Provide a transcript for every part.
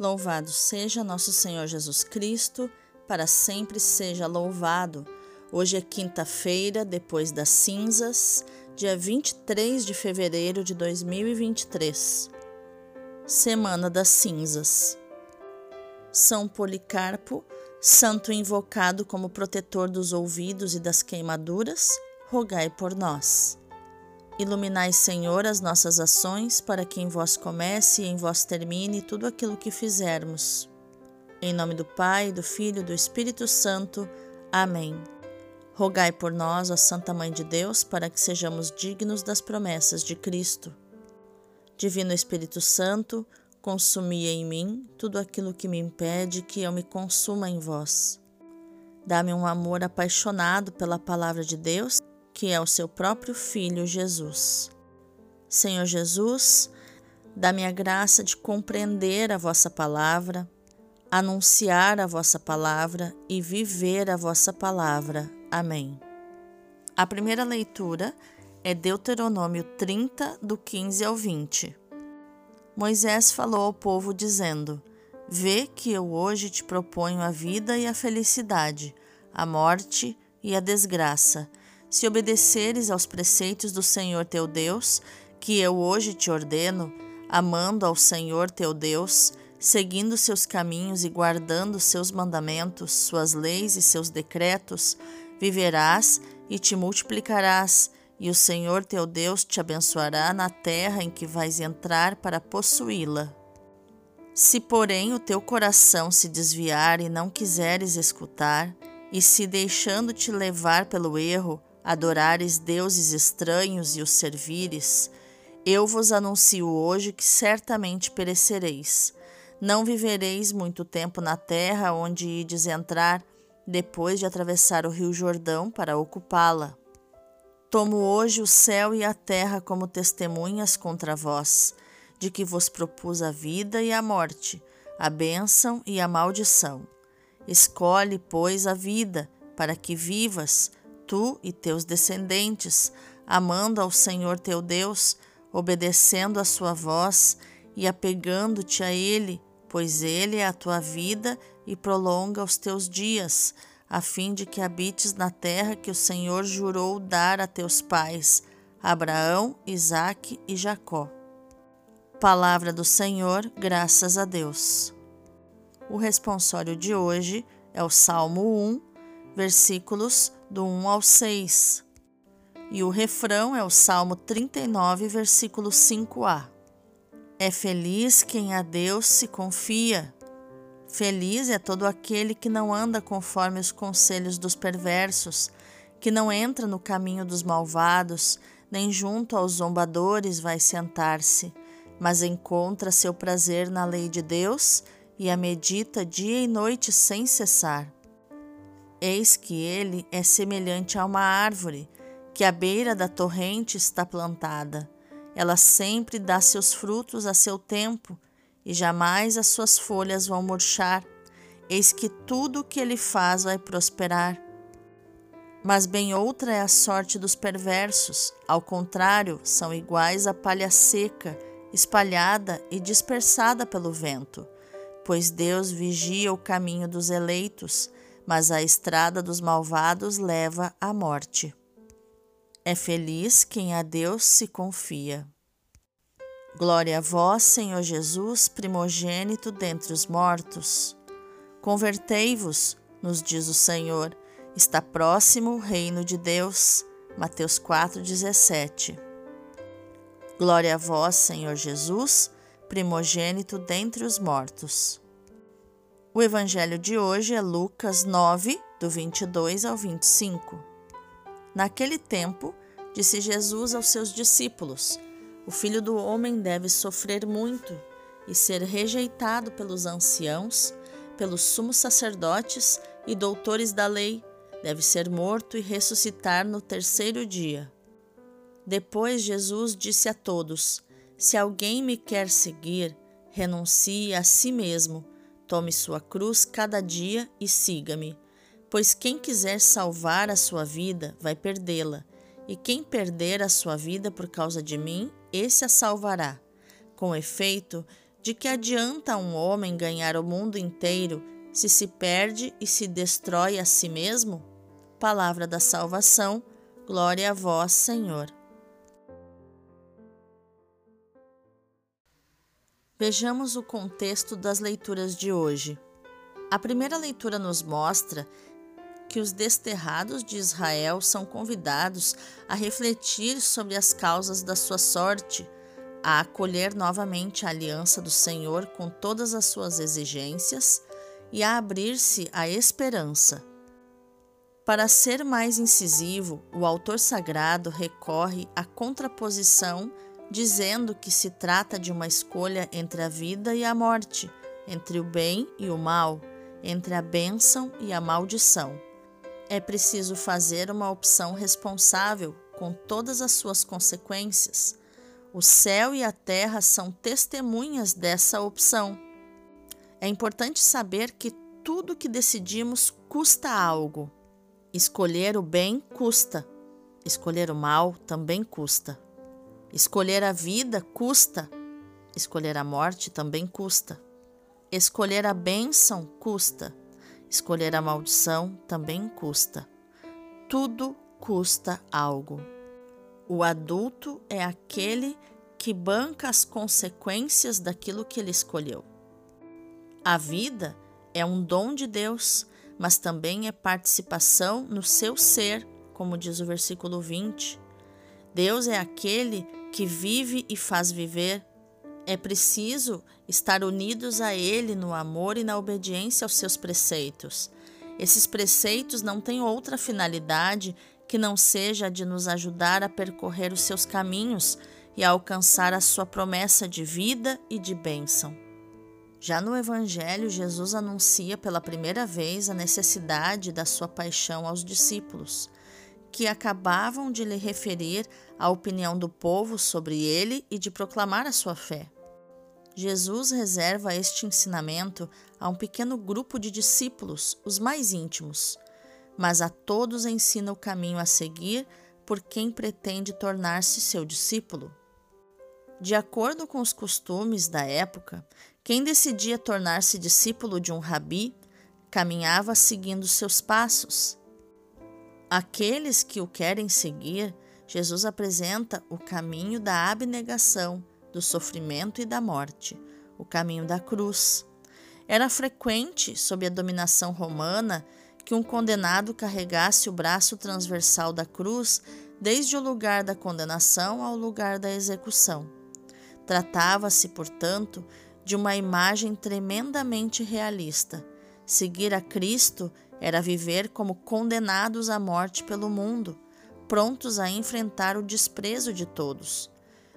Louvado seja nosso Senhor Jesus Cristo, para sempre seja louvado. Hoje é quinta-feira, depois das cinzas, dia 23 de fevereiro de 2023. Semana das Cinzas. São Policarpo, santo invocado como protetor dos ouvidos e das queimaduras, rogai por nós. Iluminai, Senhor, as nossas ações, para que em vós comece e em vós termine tudo aquilo que fizermos. Em nome do Pai, do Filho e do Espírito Santo. Amém. Rogai por nós, ó Santa Mãe de Deus, para que sejamos dignos das promessas de Cristo. Divino Espírito Santo, consumi em mim tudo aquilo que me impede que eu me consuma em vós. Dá-me um amor apaixonado pela palavra de Deus que é o seu próprio Filho Jesus. Senhor Jesus, dá-me a graça de compreender a vossa palavra, anunciar a vossa palavra e viver a vossa palavra. Amém. A primeira leitura é Deuteronômio 30, do 15 ao 20. Moisés falou ao povo, dizendo: Vê que eu hoje te proponho a vida e a felicidade, a morte e a desgraça se obedeceres aos preceitos do Senhor teu Deus, que eu hoje te ordeno, amando ao Senhor teu Deus, seguindo seus caminhos e guardando seus mandamentos, suas leis e seus decretos, viverás e te multiplicarás, e o Senhor teu Deus te abençoará na terra em que vais entrar para possuí-la. Se, porém, o teu coração se desviar e não quiseres escutar, e se deixando-te levar pelo erro, adorares deuses estranhos e os servires, eu vos anuncio hoje que certamente perecereis. Não vivereis muito tempo na terra onde ides entrar, depois de atravessar o rio Jordão para ocupá-la. Tomo hoje o céu e a terra como testemunhas contra vós, de que vos propus a vida e a morte, a bênção e a maldição. Escolhe, pois, a vida, para que vivas, tu e teus descendentes, amando ao Senhor teu Deus, obedecendo a sua voz e apegando-te a Ele, pois Ele é a tua vida e prolonga os teus dias, a fim de que habites na terra que o Senhor jurou dar a teus pais, Abraão, Isaque e Jacó. Palavra do Senhor, graças a Deus. O responsório de hoje é o Salmo 1, versículos do 1 ao 6. E o refrão é o Salmo 39, versículo 5a. É feliz quem a Deus se confia. Feliz é todo aquele que não anda conforme os conselhos dos perversos, que não entra no caminho dos malvados, nem junto aos zombadores vai sentar-se, mas encontra seu prazer na lei de Deus e a medita dia e noite sem cessar. Eis que ele é semelhante a uma árvore que à beira da torrente está plantada. Ela sempre dá seus frutos a seu tempo e jamais as suas folhas vão murchar. Eis que tudo o que ele faz vai prosperar. Mas bem outra é a sorte dos perversos, ao contrário, são iguais à palha seca, espalhada e dispersada pelo vento. Pois Deus vigia o caminho dos eleitos mas a estrada dos malvados leva à morte. É feliz quem a Deus se confia. Glória a vós, Senhor Jesus, primogênito dentre os mortos. Convertei-vos, nos diz o Senhor, está próximo o reino de Deus. Mateus 4,17. Glória a vós, Senhor Jesus, primogênito dentre os mortos. O evangelho de hoje é Lucas 9, do 22 ao 25. Naquele tempo, disse Jesus aos seus discípulos: O filho do homem deve sofrer muito e ser rejeitado pelos anciãos, pelos sumos sacerdotes e doutores da lei, deve ser morto e ressuscitar no terceiro dia. Depois Jesus disse a todos: Se alguém me quer seguir, renuncie a si mesmo Tome sua cruz cada dia e siga-me. Pois quem quiser salvar a sua vida vai perdê-la, e quem perder a sua vida por causa de mim, esse a salvará. Com efeito, De que adianta um homem ganhar o mundo inteiro se se perde e se destrói a si mesmo? Palavra da salvação, glória a vós, Senhor. Vejamos o contexto das leituras de hoje. A primeira leitura nos mostra que os desterrados de Israel são convidados a refletir sobre as causas da sua sorte, a acolher novamente a aliança do Senhor com todas as suas exigências e a abrir-se à esperança. Para ser mais incisivo, o autor sagrado recorre à contraposição, dizendo que se trata de uma escolha entre a vida e a morte, entre o bem e o mal, entre a bênção e a maldição. É preciso fazer uma opção responsável com todas as suas consequências. O céu e a terra são testemunhas dessa opção. É importante saber que tudo que decidimos custa algo. Escolher o bem custa, escolher o mal também custa. Escolher a vida custa, escolher a morte também custa. Escolher a bênção custa, escolher a maldição também custa. Tudo custa algo. O adulto é aquele que banca as consequências daquilo que ele escolheu. A vida é um dom de Deus, mas também é participação no seu ser, como diz o versículo 20. Deus é aquele que vive e faz viver. É preciso estar unidos a Ele no amor e na obediência aos seus preceitos. Esses preceitos não têm outra finalidade que não seja a de nos ajudar a percorrer os seus caminhos e a alcançar a sua promessa de vida e de bênção. Já no Evangelho, Jesus anuncia pela primeira vez a necessidade da sua paixão aos discípulos, que acabavam de lhe referir a opinião do povo sobre ele e de proclamar a sua fé. Jesus reserva este ensinamento a um pequeno grupo de discípulos, os mais íntimos, mas a todos ensina o caminho a seguir por quem pretende tornar-se seu discípulo. De acordo com os costumes da época, quem decidia tornar-se discípulo de um rabi caminhava seguindo seus passos. Aqueles que o querem seguir, Jesus apresenta o caminho da abnegação, do sofrimento e da morte, o caminho da cruz. Era frequente, sob a dominação romana, que um condenado carregasse o braço transversal da cruz desde o lugar da condenação ao lugar da execução. Tratava-se, portanto, de uma imagem tremendamente realista. Seguir a Cristo era viver como condenados à morte pelo mundo, prontos a enfrentar o desprezo de todos.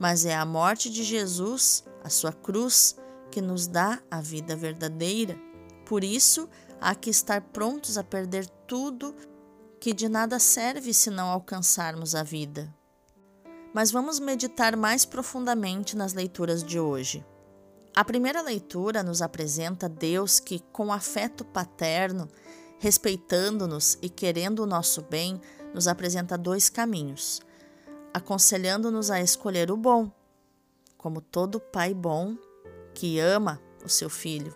Mas é a morte de Jesus, a sua cruz, que nos dá a vida verdadeira. Por isso, há que estar prontos a perder tudo que de nada serve se não alcançarmos a vida. Mas vamos meditar mais profundamente nas leituras de hoje. A primeira leitura nos apresenta Deus que, com afeto paterno, respeitando-nos e querendo o nosso bem, nos apresenta dois caminhos, aconselhando-nos a escolher o bom, como todo pai bom que ama o seu filho.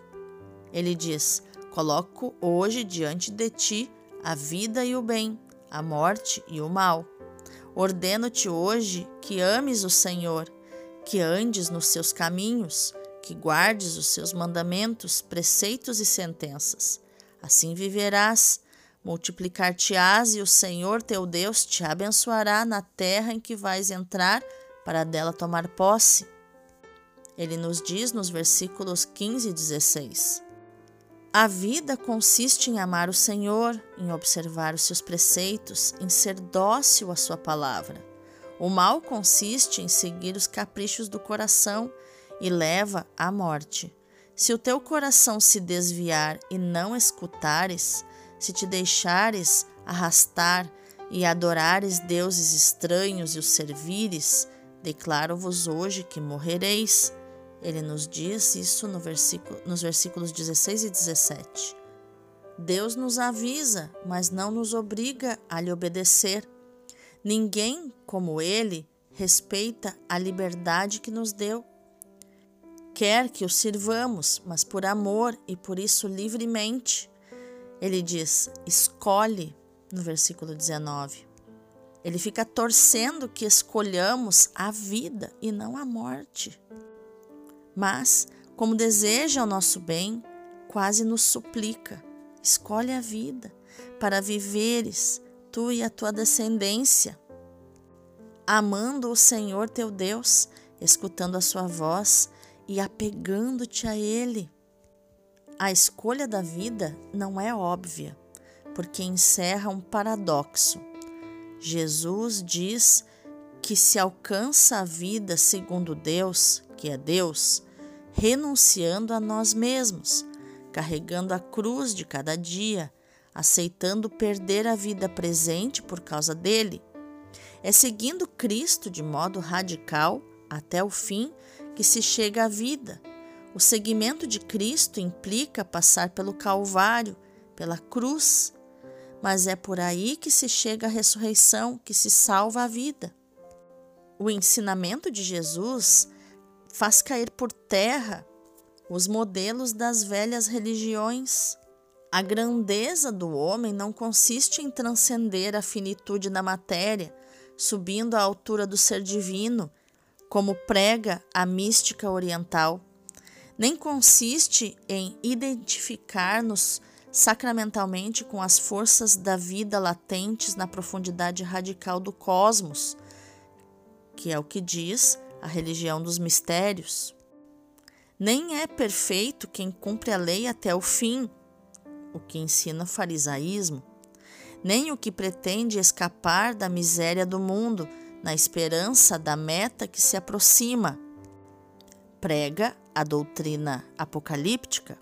Ele diz: Coloco hoje diante de ti a vida e o bem, a morte e o mal. Ordeno-te hoje que ames o Senhor, que andes nos seus caminhos, que guardes os seus mandamentos, preceitos e sentenças. Assim viverás, multiplicar-te-ás e o Senhor teu Deus te abençoará na terra em que vais entrar para dela tomar posse. Ele nos diz nos versículos 15 e 16. A vida consiste em amar o Senhor, em observar os seus preceitos, em ser dócil à sua palavra. O mal consiste em seguir os caprichos do coração e leva à morte. Se o teu coração se desviar e não escutares, se te deixares arrastar e adorares deuses estranhos e os servires, declaro-vos hoje que morrereis. Ele nos diz isso no versículo, nos versículos 16 e 17. Deus nos avisa, mas não nos obriga a lhe obedecer. Ninguém, como ele, respeita a liberdade que nos deu. quer que o sirvamos, mas por amor e por isso livremente. Ele diz: escolhe, no versículo 19. Ele fica torcendo que escolhamos a vida e não a morte. Mas, como deseja o nosso bem, quase nos suplica: escolhe a vida para viveres tu e a tua descendência, amando o Senhor teu Deus, escutando a sua voz e apegando-te a Ele. A escolha da vida não é óbvia, porque encerra um paradoxo. Jesus diz que se alcança a vida segundo Deus, que é Deus, renunciando a nós mesmos, carregando a cruz de cada dia, aceitando perder a vida presente por causa dele. É seguindo Cristo de modo radical até o fim que se chega à vida. O seguimento de Cristo implica passar pelo Calvário, pela cruz, mas é por aí que se chega à ressurreição, que se salva a vida. O ensinamento de Jesus faz cair por terra os modelos das velhas religiões. A grandeza do homem não consiste em transcender a finitude da matéria, subindo à altura do ser divino, como prega a mística oriental, nem consiste em identificar-nos sacramentalmente com as forças da vida latentes na profundidade radical do cosmos, que é o que diz a religião dos mistérios. Nem é perfeito quem cumpre a lei até o fim, o que ensina o farisaísmo, nem o que pretende escapar da miséria do mundo na esperança da meta que se aproxima. Prega a doutrina apocalíptica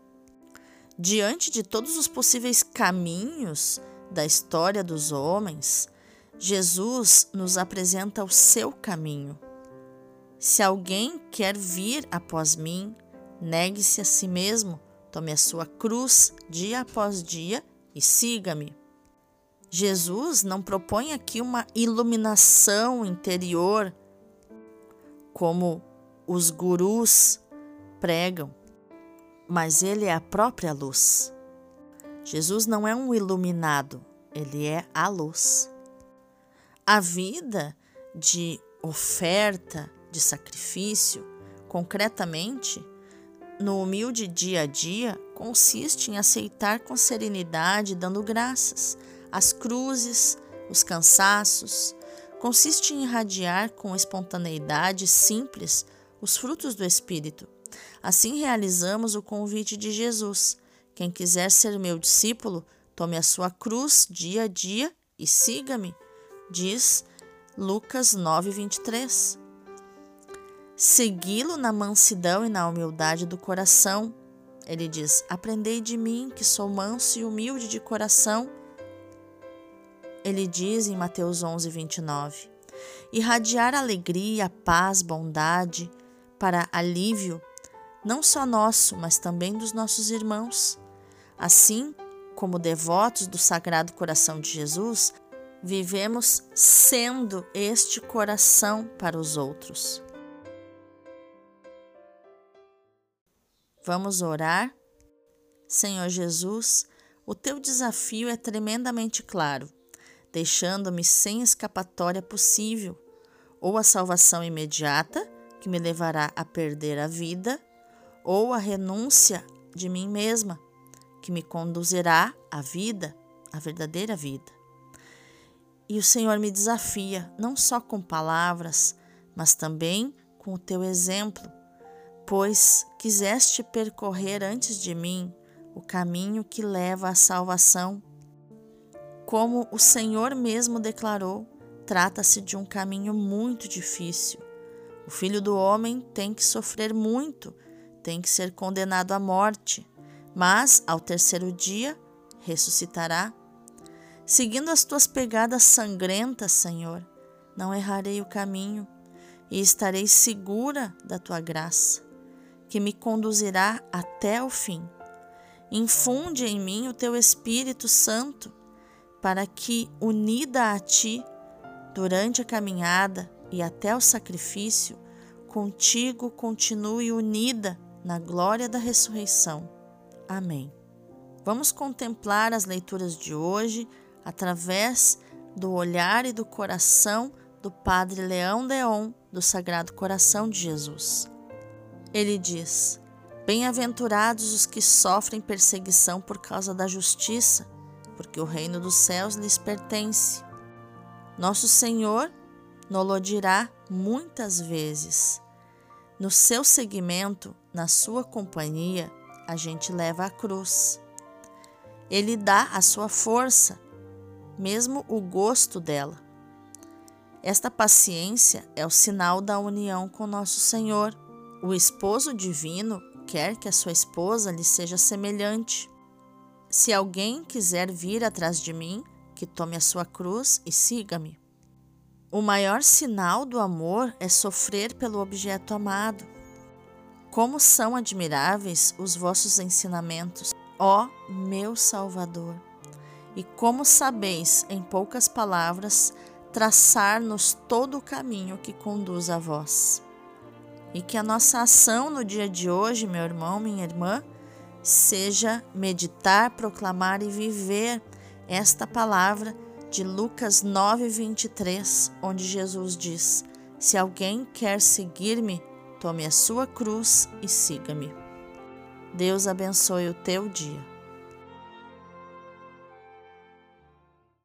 Diante de todos os possíveis caminhos da história dos homens, Jesus nos apresenta o seu caminho. Se alguém quer vir após mim, negue-se a si mesmo, tome a sua cruz dia após dia e siga-me. Jesus não propõe aqui uma iluminação interior, como os gurus pregam mas ele é a própria luz. Jesus não é um iluminado, ele é a luz. A vida de oferta, de sacrifício, concretamente, no humilde dia a dia, consiste em aceitar com serenidade, dando graças, as cruzes, os cansaços, consiste em irradiar com espontaneidade simples os frutos do Espírito Assim realizamos o convite de Jesus. Quem quiser ser meu discípulo, tome a sua cruz dia a dia e siga-me, diz Lucas 9:23. Segui-lo na mansidão e na humildade do coração. Ele diz: Aprendei de mim, que sou manso e humilde de coração. Ele diz em Mateus 11, 29: Irradiar alegria, paz, bondade, para alívio não só nosso, mas também dos nossos irmãos. Assim como devotos do Sagrado Coração de Jesus, vivemos sendo este coração para os outros. Vamos orar? Senhor Jesus, o teu desafio é tremendamente claro, deixando-me sem escapatória possível, ou a salvação imediata, que me levará a perder a vida, ou a renúncia de mim mesma, que me conduzirá à vida, à verdadeira vida. E o Senhor me desafia, não só com palavras, mas também com o teu exemplo, pois quiseste percorrer antes de mim o caminho que leva à salvação. Como o Senhor mesmo declarou, trata-se de um caminho muito difícil. O filho do homem tem que sofrer muito tem que ser condenado à morte, mas ao terceiro dia ressuscitará. Seguindo as tuas pegadas sangrentas, Senhor, não errarei o caminho e estarei segura da tua graça, que me conduzirá até o fim. Infunde em mim o teu Espírito Santo, para que, unida a ti, durante a caminhada e até o sacrifício, contigo continue unida na glória da ressurreição. Amém. Vamos contemplar as leituras de hoje através do olhar e do coração do Padre Leão Deon do Sagrado Coração de Jesus. Ele diz: Bem-aventurados os que sofrem perseguição por causa da justiça, porque o reino dos céus lhes pertence. Nosso Senhor nolo dirá muitas vezes. No seu seguimento, na sua companhia, a gente leva a cruz. Ele dá a sua força, mesmo o gosto dela. Esta paciência é o sinal da união com nosso Senhor. O esposo divino quer que a sua esposa lhe seja semelhante. Se alguém quiser vir atrás de mim, que tome a sua cruz e siga-me. O maior sinal do amor é sofrer pelo objeto amado. Como são admiráveis os vossos ensinamentos, ó meu Salvador! E como sabeis, em poucas palavras, traçar-nos todo o caminho que conduz a vós. E que a nossa ação no dia de hoje, meu irmão, minha irmã, seja meditar, proclamar e viver esta palavra de Lucas 9:23, onde Jesus diz: Se alguém quer seguir-me, tome a sua cruz e siga-me. Deus abençoe o teu dia.